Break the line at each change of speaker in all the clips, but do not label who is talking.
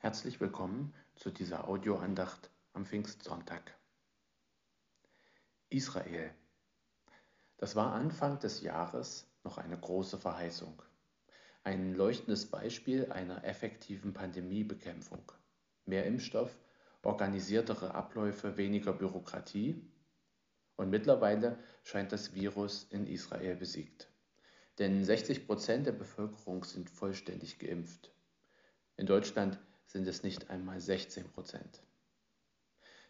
Herzlich willkommen zu dieser Audioandacht am Pfingstsonntag. Israel. Das war Anfang des Jahres noch eine große Verheißung. Ein leuchtendes Beispiel einer effektiven Pandemiebekämpfung. Mehr Impfstoff, organisiertere Abläufe, weniger Bürokratie. Und mittlerweile scheint das Virus in Israel besiegt. Denn 60 Prozent der Bevölkerung sind vollständig geimpft. In Deutschland sind es nicht einmal 16 Prozent.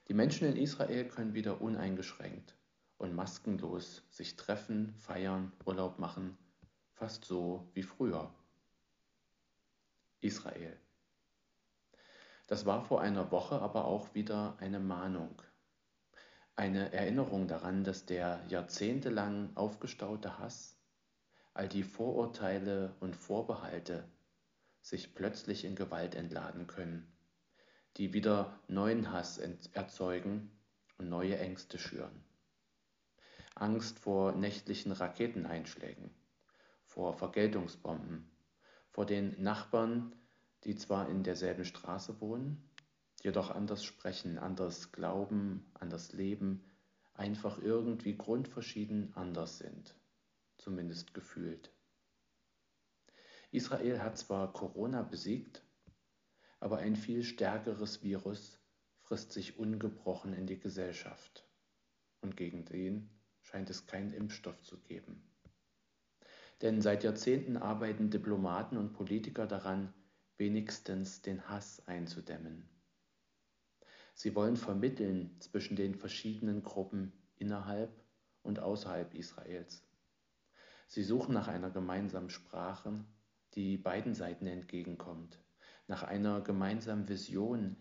Die Menschen in Israel können wieder uneingeschränkt und maskenlos sich treffen, feiern, Urlaub machen, fast so wie früher. Israel. Das war vor einer Woche aber auch wieder eine Mahnung, eine Erinnerung daran, dass der jahrzehntelang aufgestaute Hass, all die Vorurteile und Vorbehalte, sich plötzlich in Gewalt entladen können, die wieder neuen Hass erzeugen und neue Ängste schüren. Angst vor nächtlichen Raketeneinschlägen, vor Vergeltungsbomben, vor den Nachbarn, die zwar in derselben Straße wohnen, jedoch anders sprechen, anders glauben, anders leben, einfach irgendwie grundverschieden anders sind, zumindest gefühlt. Israel hat zwar Corona besiegt, aber ein viel stärkeres Virus frisst sich ungebrochen in die Gesellschaft. Und gegen den scheint es keinen Impfstoff zu geben. Denn seit Jahrzehnten arbeiten Diplomaten und Politiker daran, wenigstens den Hass einzudämmen. Sie wollen vermitteln zwischen den verschiedenen Gruppen innerhalb und außerhalb Israels. Sie suchen nach einer gemeinsamen Sprache, die beiden Seiten entgegenkommt, nach einer gemeinsamen Vision,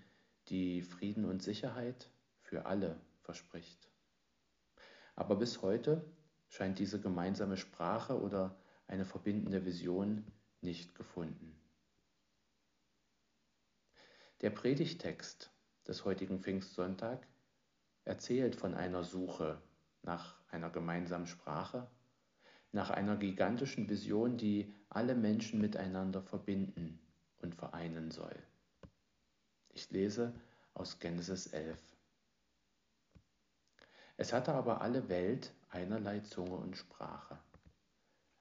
die Frieden und Sicherheit für alle verspricht. Aber bis heute scheint diese gemeinsame Sprache oder eine verbindende Vision nicht gefunden. Der Predigtext des heutigen Pfingstsonntag erzählt von einer Suche nach einer gemeinsamen Sprache, nach einer gigantischen Vision, die alle Menschen miteinander verbinden und vereinen soll. Ich lese aus Genesis 11. Es hatte aber alle Welt einerlei Zunge und Sprache.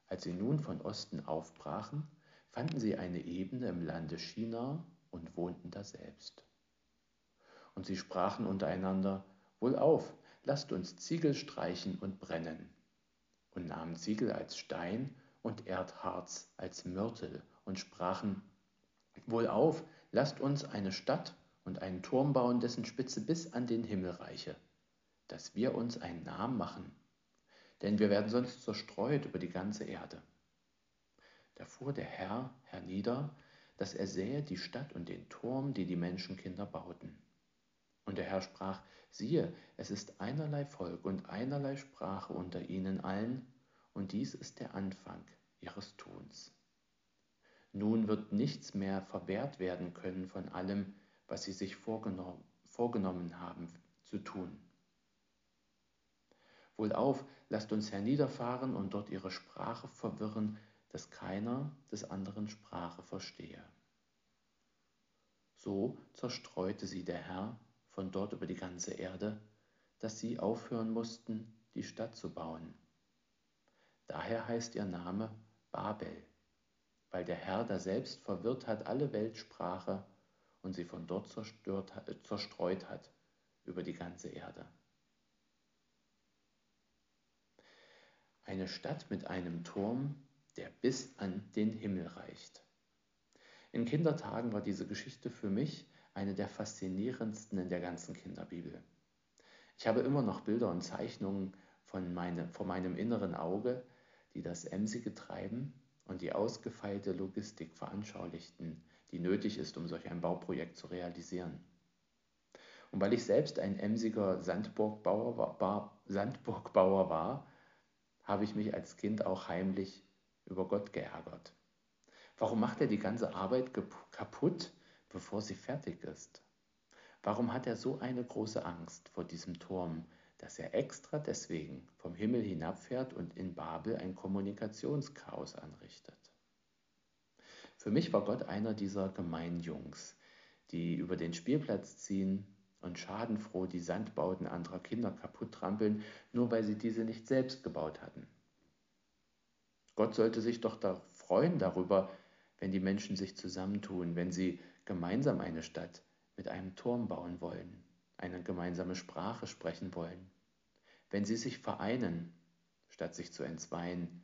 Als sie nun von Osten aufbrachen, fanden sie eine Ebene im Lande China und wohnten daselbst. Und sie sprachen untereinander, Wohlauf, lasst uns Ziegel streichen und brennen und nahmen Ziegel als Stein und Erdharz als Mörtel und sprachen, Wohlauf, lasst uns eine Stadt und einen Turm bauen, dessen Spitze bis an den Himmel reiche, dass wir uns einen Namen machen, denn wir werden sonst zerstreut über die ganze Erde. Da fuhr der Herr hernieder, dass er sähe die Stadt und den Turm, die die Menschenkinder bauten. Und der Herr sprach, siehe, es ist einerlei Volk und einerlei Sprache unter ihnen allen, und dies ist der Anfang ihres Tuns. Nun wird nichts mehr verwehrt werden können von allem, was sie sich vorgenommen, vorgenommen haben zu tun. Wohlauf, lasst uns herniederfahren und dort ihre Sprache verwirren, dass keiner des anderen Sprache verstehe. So zerstreute sie der Herr von dort über die ganze Erde, dass sie aufhören mussten, die Stadt zu bauen. Daher heißt ihr Name Babel, weil der Herr da selbst verwirrt hat alle Weltsprache und sie von dort zerstört, zerstreut hat über die ganze Erde. Eine Stadt mit einem Turm, der bis an den Himmel reicht. In Kindertagen war diese Geschichte für mich eine der faszinierendsten in der ganzen Kinderbibel. Ich habe immer noch Bilder und Zeichnungen von meine, vor meinem inneren Auge, die das emsige Treiben und die ausgefeilte Logistik veranschaulichten, die nötig ist, um solch ein Bauprojekt zu realisieren. Und weil ich selbst ein emsiger Sandburgbauer war, Sandburgbauer war, habe ich mich als Kind auch heimlich über Gott geärgert. Warum macht er die ganze Arbeit kaputt, bevor sie fertig ist? Warum hat er so eine große Angst vor diesem Turm, dass er extra deswegen vom Himmel hinabfährt und in Babel ein Kommunikationschaos anrichtet? Für mich war Gott einer dieser gemeinen Jungs, die über den Spielplatz ziehen und schadenfroh die Sandbauten anderer Kinder kaputt trampeln, nur weil sie diese nicht selbst gebaut hatten. Gott sollte sich doch da freuen darüber, wenn die Menschen sich zusammentun, wenn sie gemeinsam eine Stadt mit einem Turm bauen wollen, eine gemeinsame Sprache sprechen wollen, wenn sie sich vereinen, statt sich zu entzweien,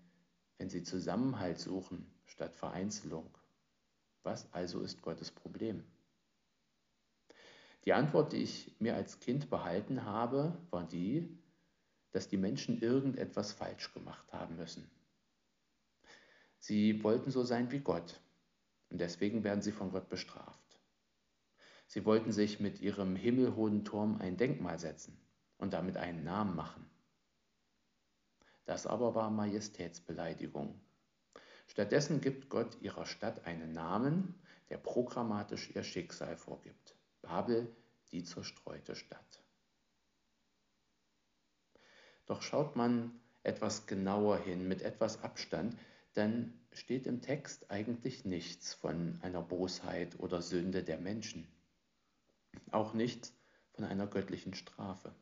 wenn sie Zusammenhalt suchen, statt Vereinzelung. Was also ist Gottes Problem? Die Antwort, die ich mir als Kind behalten habe, war die, dass die Menschen irgendetwas falsch gemacht haben müssen. Sie wollten so sein wie Gott und deswegen werden sie von Gott bestraft. Sie wollten sich mit ihrem himmelhohen Turm ein Denkmal setzen und damit einen Namen machen. Das aber war Majestätsbeleidigung. Stattdessen gibt Gott ihrer Stadt einen Namen, der programmatisch ihr Schicksal vorgibt. Babel, die zerstreute Stadt. Doch schaut man etwas genauer hin, mit etwas Abstand, dann steht im Text eigentlich nichts von einer Bosheit oder Sünde der Menschen. Auch nichts von einer göttlichen Strafe.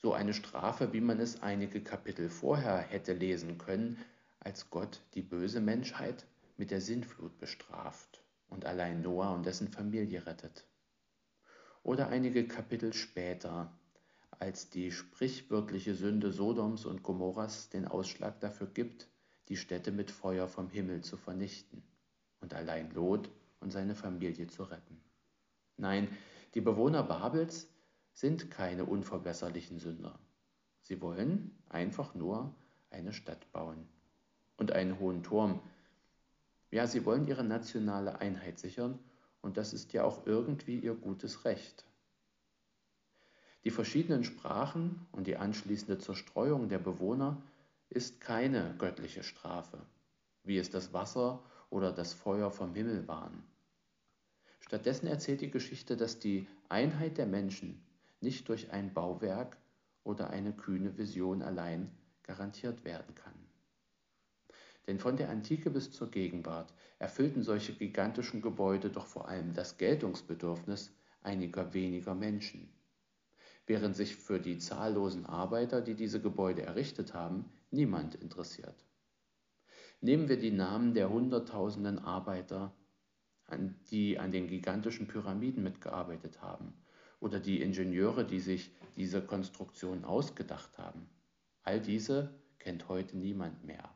So eine Strafe, wie man es einige Kapitel vorher hätte lesen können, als Gott die böse Menschheit mit der Sintflut bestraft und allein Noah und dessen Familie rettet. Oder einige Kapitel später, als die sprichwörtliche Sünde Sodoms und Gomorras den Ausschlag dafür gibt, die Städte mit Feuer vom Himmel zu vernichten und allein Lot und seine Familie zu retten. Nein, die Bewohner Babels sind keine unverbesserlichen Sünder. Sie wollen einfach nur eine Stadt bauen und einen hohen Turm. Ja, sie wollen ihre nationale Einheit sichern und das ist ja auch irgendwie ihr gutes Recht. Die verschiedenen Sprachen und die anschließende Zerstreuung der Bewohner ist keine göttliche Strafe, wie es das Wasser oder das Feuer vom Himmel waren. Stattdessen erzählt die Geschichte, dass die Einheit der Menschen nicht durch ein Bauwerk oder eine kühne Vision allein garantiert werden kann. Denn von der Antike bis zur Gegenwart erfüllten solche gigantischen Gebäude doch vor allem das Geltungsbedürfnis einiger weniger Menschen während sich für die zahllosen Arbeiter, die diese Gebäude errichtet haben, niemand interessiert. Nehmen wir die Namen der Hunderttausenden Arbeiter, die an den gigantischen Pyramiden mitgearbeitet haben, oder die Ingenieure, die sich diese Konstruktion ausgedacht haben. All diese kennt heute niemand mehr.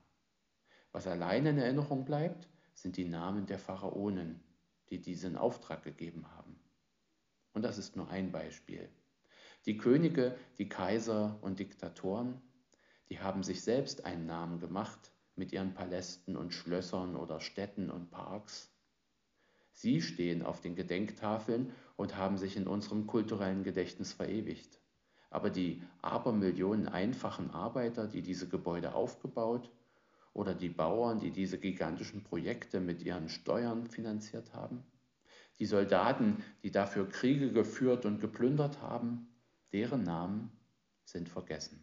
Was allein in Erinnerung bleibt, sind die Namen der Pharaonen, die diesen Auftrag gegeben haben. Und das ist nur ein Beispiel. Die Könige, die Kaiser und Diktatoren, die haben sich selbst einen Namen gemacht mit ihren Palästen und Schlössern oder Städten und Parks. Sie stehen auf den Gedenktafeln und haben sich in unserem kulturellen Gedächtnis verewigt. Aber die Abermillionen einfachen Arbeiter, die diese Gebäude aufgebaut oder die Bauern, die diese gigantischen Projekte mit ihren Steuern finanziert haben, die Soldaten, die dafür Kriege geführt und geplündert haben, deren Namen sind vergessen.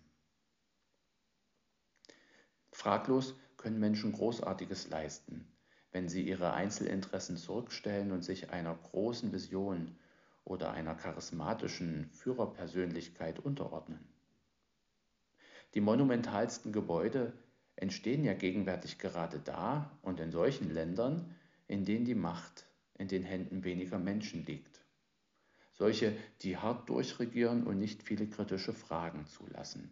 Fraglos können Menschen Großartiges leisten, wenn sie ihre Einzelinteressen zurückstellen und sich einer großen Vision oder einer charismatischen Führerpersönlichkeit unterordnen. Die monumentalsten Gebäude entstehen ja gegenwärtig gerade da und in solchen Ländern, in denen die Macht in den Händen weniger Menschen liegt solche, die hart durchregieren und nicht viele kritische Fragen zulassen.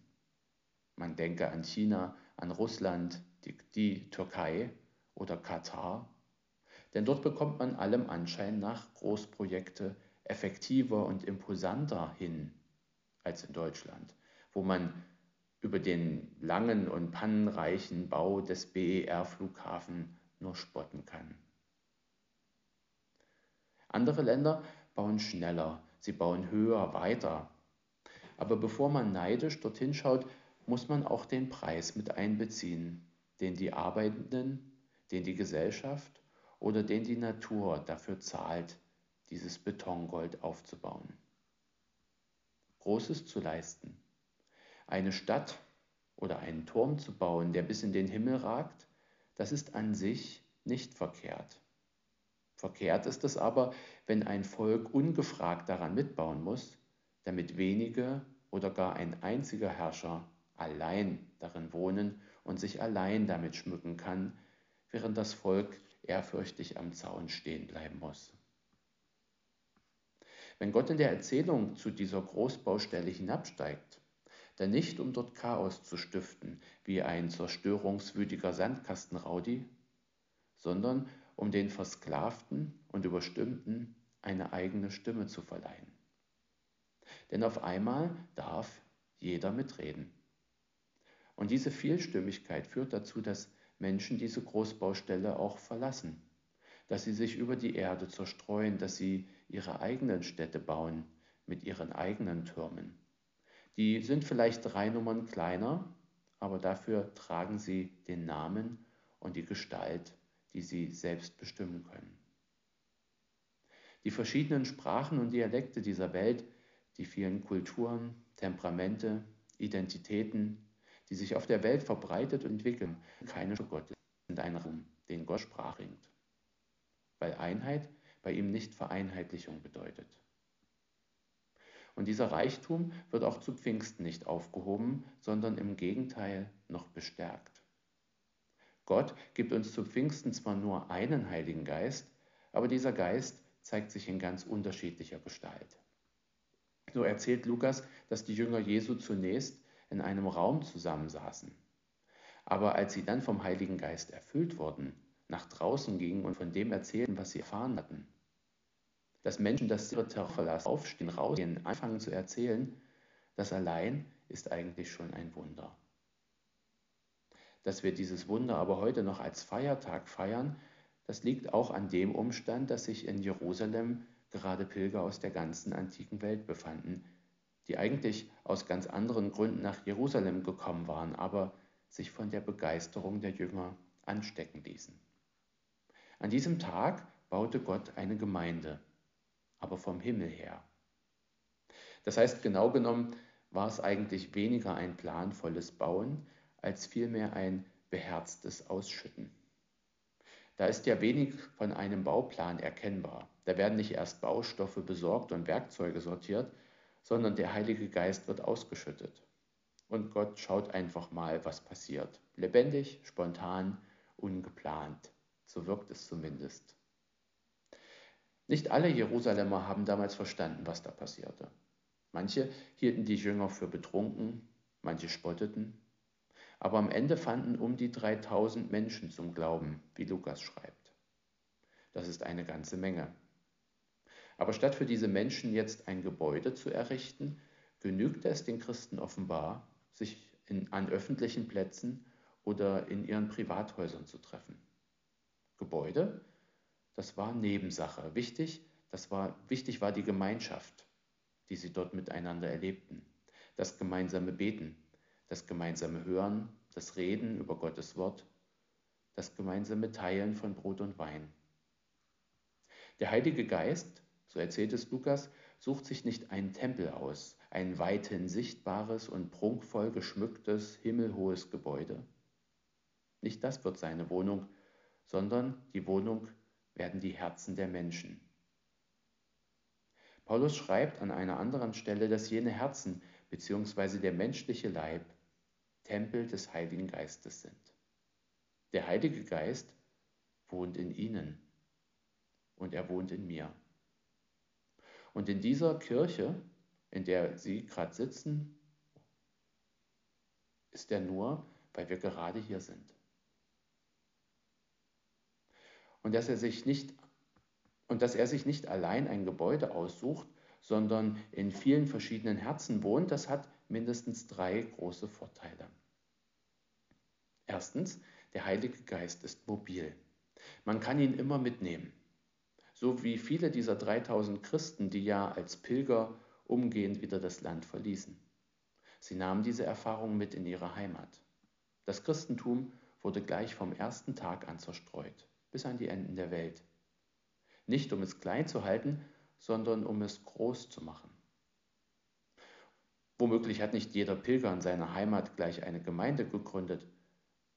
Man denke an China, an Russland, die, die Türkei oder Katar, denn dort bekommt man allem Anschein nach Großprojekte effektiver und imposanter hin als in Deutschland, wo man über den langen und pannenreichen Bau des BER-Flughafen nur spotten kann. Andere Länder bauen schneller, sie bauen höher, weiter. Aber bevor man neidisch dorthin schaut, muss man auch den Preis mit einbeziehen, den die Arbeitenden, den die Gesellschaft oder den die Natur dafür zahlt, dieses Betongold aufzubauen. Großes zu leisten, eine Stadt oder einen Turm zu bauen, der bis in den Himmel ragt, das ist an sich nicht verkehrt. Verkehrt ist es aber, wenn ein Volk ungefragt daran mitbauen muss, damit wenige oder gar ein einziger Herrscher allein darin wohnen und sich allein damit schmücken kann, während das Volk ehrfürchtig am Zaun stehen bleiben muss. Wenn Gott in der Erzählung zu dieser Großbaustelle hinabsteigt, dann nicht um dort Chaos zu stiften, wie ein zerstörungswütiger Sandkastenraudi, sondern um den Versklavten und Überstimmten eine eigene Stimme zu verleihen. Denn auf einmal darf jeder mitreden. Und diese Vielstimmigkeit führt dazu, dass Menschen diese Großbaustelle auch verlassen, dass sie sich über die Erde zerstreuen, dass sie ihre eigenen Städte bauen mit ihren eigenen Türmen. Die sind vielleicht drei Nummern kleiner, aber dafür tragen sie den Namen und die Gestalt, die sie selbst bestimmen können. Die verschiedenen Sprachen und Dialekte dieser Welt, die vielen Kulturen, Temperamente, Identitäten, die sich auf der Welt verbreitet und entwickeln, keine Gottes sind ein Raum, den Gott sprach bringt. Weil Einheit bei ihm nicht Vereinheitlichung bedeutet. Und dieser Reichtum wird auch zu Pfingsten nicht aufgehoben, sondern im Gegenteil noch bestärkt. Gott gibt uns zu Pfingsten zwar nur einen Heiligen Geist, aber dieser Geist zeigt sich in ganz unterschiedlicher Gestalt. So erzählt Lukas, dass die Jünger Jesu zunächst in einem Raum zusammensaßen. Aber als sie dann vom Heiligen Geist erfüllt wurden, nach draußen gingen und von dem erzählten, was sie erfahren hatten, dass Menschen das Terror verlassen, aufstehen, rausgehen, anfangen zu erzählen, das allein ist eigentlich schon ein Wunder. Dass wir dieses Wunder aber heute noch als Feiertag feiern, das liegt auch an dem Umstand, dass sich in Jerusalem gerade Pilger aus der ganzen antiken Welt befanden, die eigentlich aus ganz anderen Gründen nach Jerusalem gekommen waren, aber sich von der Begeisterung der Jünger anstecken ließen. An diesem Tag baute Gott eine Gemeinde, aber vom Himmel her. Das heißt, genau genommen war es eigentlich weniger ein planvolles Bauen, als vielmehr ein beherztes Ausschütten. Da ist ja wenig von einem Bauplan erkennbar. Da werden nicht erst Baustoffe besorgt und Werkzeuge sortiert, sondern der Heilige Geist wird ausgeschüttet. Und Gott schaut einfach mal, was passiert. Lebendig, spontan, ungeplant. So wirkt es zumindest. Nicht alle Jerusalemer haben damals verstanden, was da passierte. Manche hielten die Jünger für betrunken, manche spotteten. Aber am Ende fanden um die 3000 Menschen zum Glauben, wie Lukas schreibt. Das ist eine ganze Menge. Aber statt für diese Menschen jetzt ein Gebäude zu errichten, genügt es den Christen offenbar, sich in, an öffentlichen Plätzen oder in ihren Privathäusern zu treffen. Gebäude, das war Nebensache. Wichtig, das war, wichtig war die Gemeinschaft, die sie dort miteinander erlebten. Das gemeinsame Beten, das gemeinsame Hören, das Reden über Gottes Wort, das gemeinsame Teilen von Brot und Wein. Der Heilige Geist so erzählt es Lukas, sucht sich nicht einen Tempel aus, ein weithin sichtbares und prunkvoll geschmücktes, himmelhohes Gebäude. Nicht das wird seine Wohnung, sondern die Wohnung werden die Herzen der Menschen. Paulus schreibt an einer anderen Stelle, dass jene Herzen bzw. der menschliche Leib Tempel des Heiligen Geistes sind. Der Heilige Geist wohnt in ihnen und er wohnt in mir. Und in dieser Kirche, in der Sie gerade sitzen, ist er nur, weil wir gerade hier sind. Und dass er sich nicht und dass er sich nicht allein ein Gebäude aussucht, sondern in vielen verschiedenen Herzen wohnt, das hat mindestens drei große Vorteile. Erstens, der Heilige Geist ist mobil. Man kann ihn immer mitnehmen so wie viele dieser 3000 Christen, die ja als Pilger umgehend wieder das Land verließen. Sie nahmen diese Erfahrung mit in ihre Heimat. Das Christentum wurde gleich vom ersten Tag an zerstreut, bis an die Enden der Welt. Nicht um es klein zu halten, sondern um es groß zu machen. Womöglich hat nicht jeder Pilger in seiner Heimat gleich eine Gemeinde gegründet,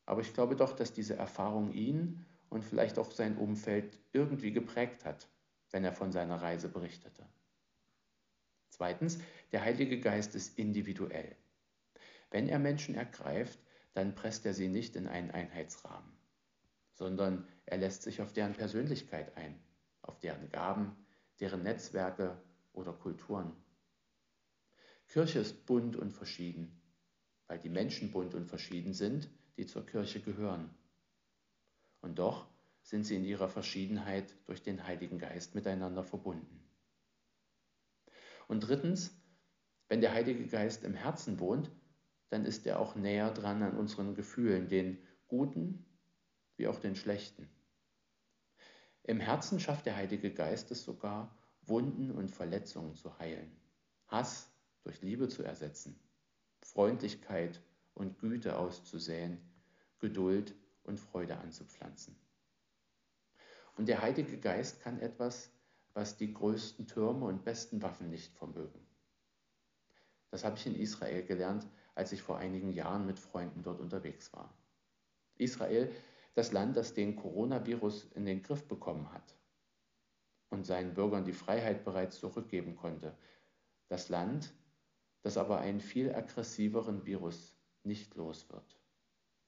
aber ich glaube doch, dass diese Erfahrung ihn und vielleicht auch sein Umfeld irgendwie geprägt hat, wenn er von seiner Reise berichtete. Zweitens, der Heilige Geist ist individuell. Wenn er Menschen ergreift, dann presst er sie nicht in einen Einheitsrahmen, sondern er lässt sich auf deren Persönlichkeit ein, auf deren Gaben, deren Netzwerke oder Kulturen. Kirche ist bunt und verschieden, weil die Menschen bunt und verschieden sind, die zur Kirche gehören. Und doch sind sie in ihrer Verschiedenheit durch den Heiligen Geist miteinander verbunden. Und drittens, wenn der Heilige Geist im Herzen wohnt, dann ist er auch näher dran an unseren Gefühlen, den guten wie auch den schlechten. Im Herzen schafft der Heilige Geist es sogar, Wunden und Verletzungen zu heilen, Hass durch Liebe zu ersetzen, Freundlichkeit und Güte auszusäen, Geduld und Freude anzupflanzen. Und der Heilige Geist kann etwas, was die größten Türme und besten Waffen nicht vermögen. Das habe ich in Israel gelernt, als ich vor einigen Jahren mit Freunden dort unterwegs war. Israel, das Land, das den Coronavirus in den Griff bekommen hat und seinen Bürgern die Freiheit bereits zurückgeben konnte. Das Land, das aber einen viel aggressiveren Virus nicht los wird.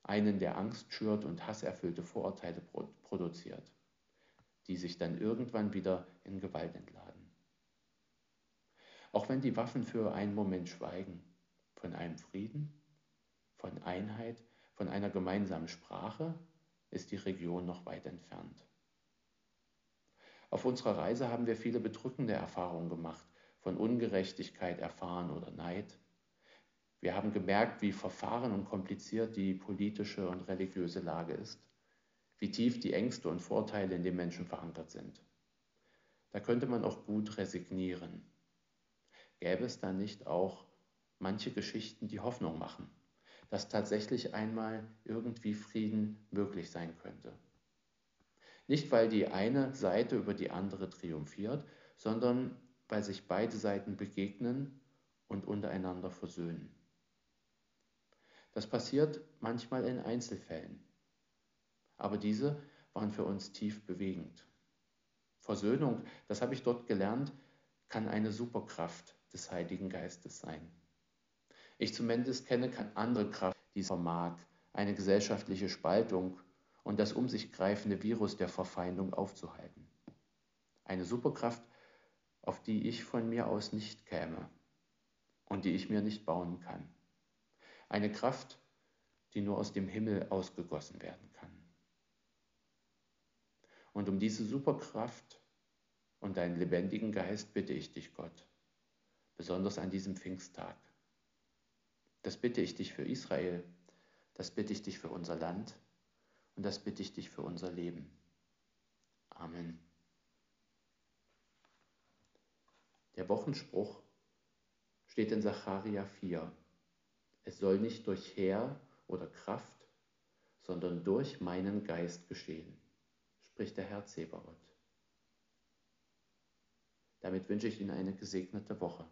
Einen, der Angst schürt und hasserfüllte Vorurteile produziert die sich dann irgendwann wieder in Gewalt entladen. Auch wenn die Waffen für einen Moment schweigen, von einem Frieden, von Einheit, von einer gemeinsamen Sprache ist die Region noch weit entfernt. Auf unserer Reise haben wir viele bedrückende Erfahrungen gemacht, von Ungerechtigkeit erfahren oder Neid. Wir haben gemerkt, wie verfahren und kompliziert die politische und religiöse Lage ist wie tief die Ängste und Vorteile in den Menschen verankert sind. Da könnte man auch gut resignieren. Gäbe es da nicht auch manche Geschichten, die Hoffnung machen, dass tatsächlich einmal irgendwie Frieden möglich sein könnte? Nicht, weil die eine Seite über die andere triumphiert, sondern weil sich beide Seiten begegnen und untereinander versöhnen. Das passiert manchmal in Einzelfällen aber diese waren für uns tief bewegend. Versöhnung, das habe ich dort gelernt, kann eine Superkraft des Heiligen Geistes sein. Ich zumindest kenne keine andere Kraft, die vermag, eine gesellschaftliche Spaltung und das um sich greifende Virus der Verfeindung aufzuhalten. Eine Superkraft, auf die ich von mir aus nicht käme und die ich mir nicht bauen kann. Eine Kraft, die nur aus dem Himmel ausgegossen werden kann. Und um diese Superkraft und deinen lebendigen Geist bitte ich dich, Gott, besonders an diesem Pfingsttag. Das bitte ich dich für Israel, das bitte ich dich für unser Land und das bitte ich dich für unser Leben. Amen. Der Wochenspruch steht in Sacharja 4. Es soll nicht durch Heer oder Kraft, sondern durch meinen Geist geschehen spricht der Herr Zebaoth. Damit wünsche ich Ihnen eine gesegnete Woche.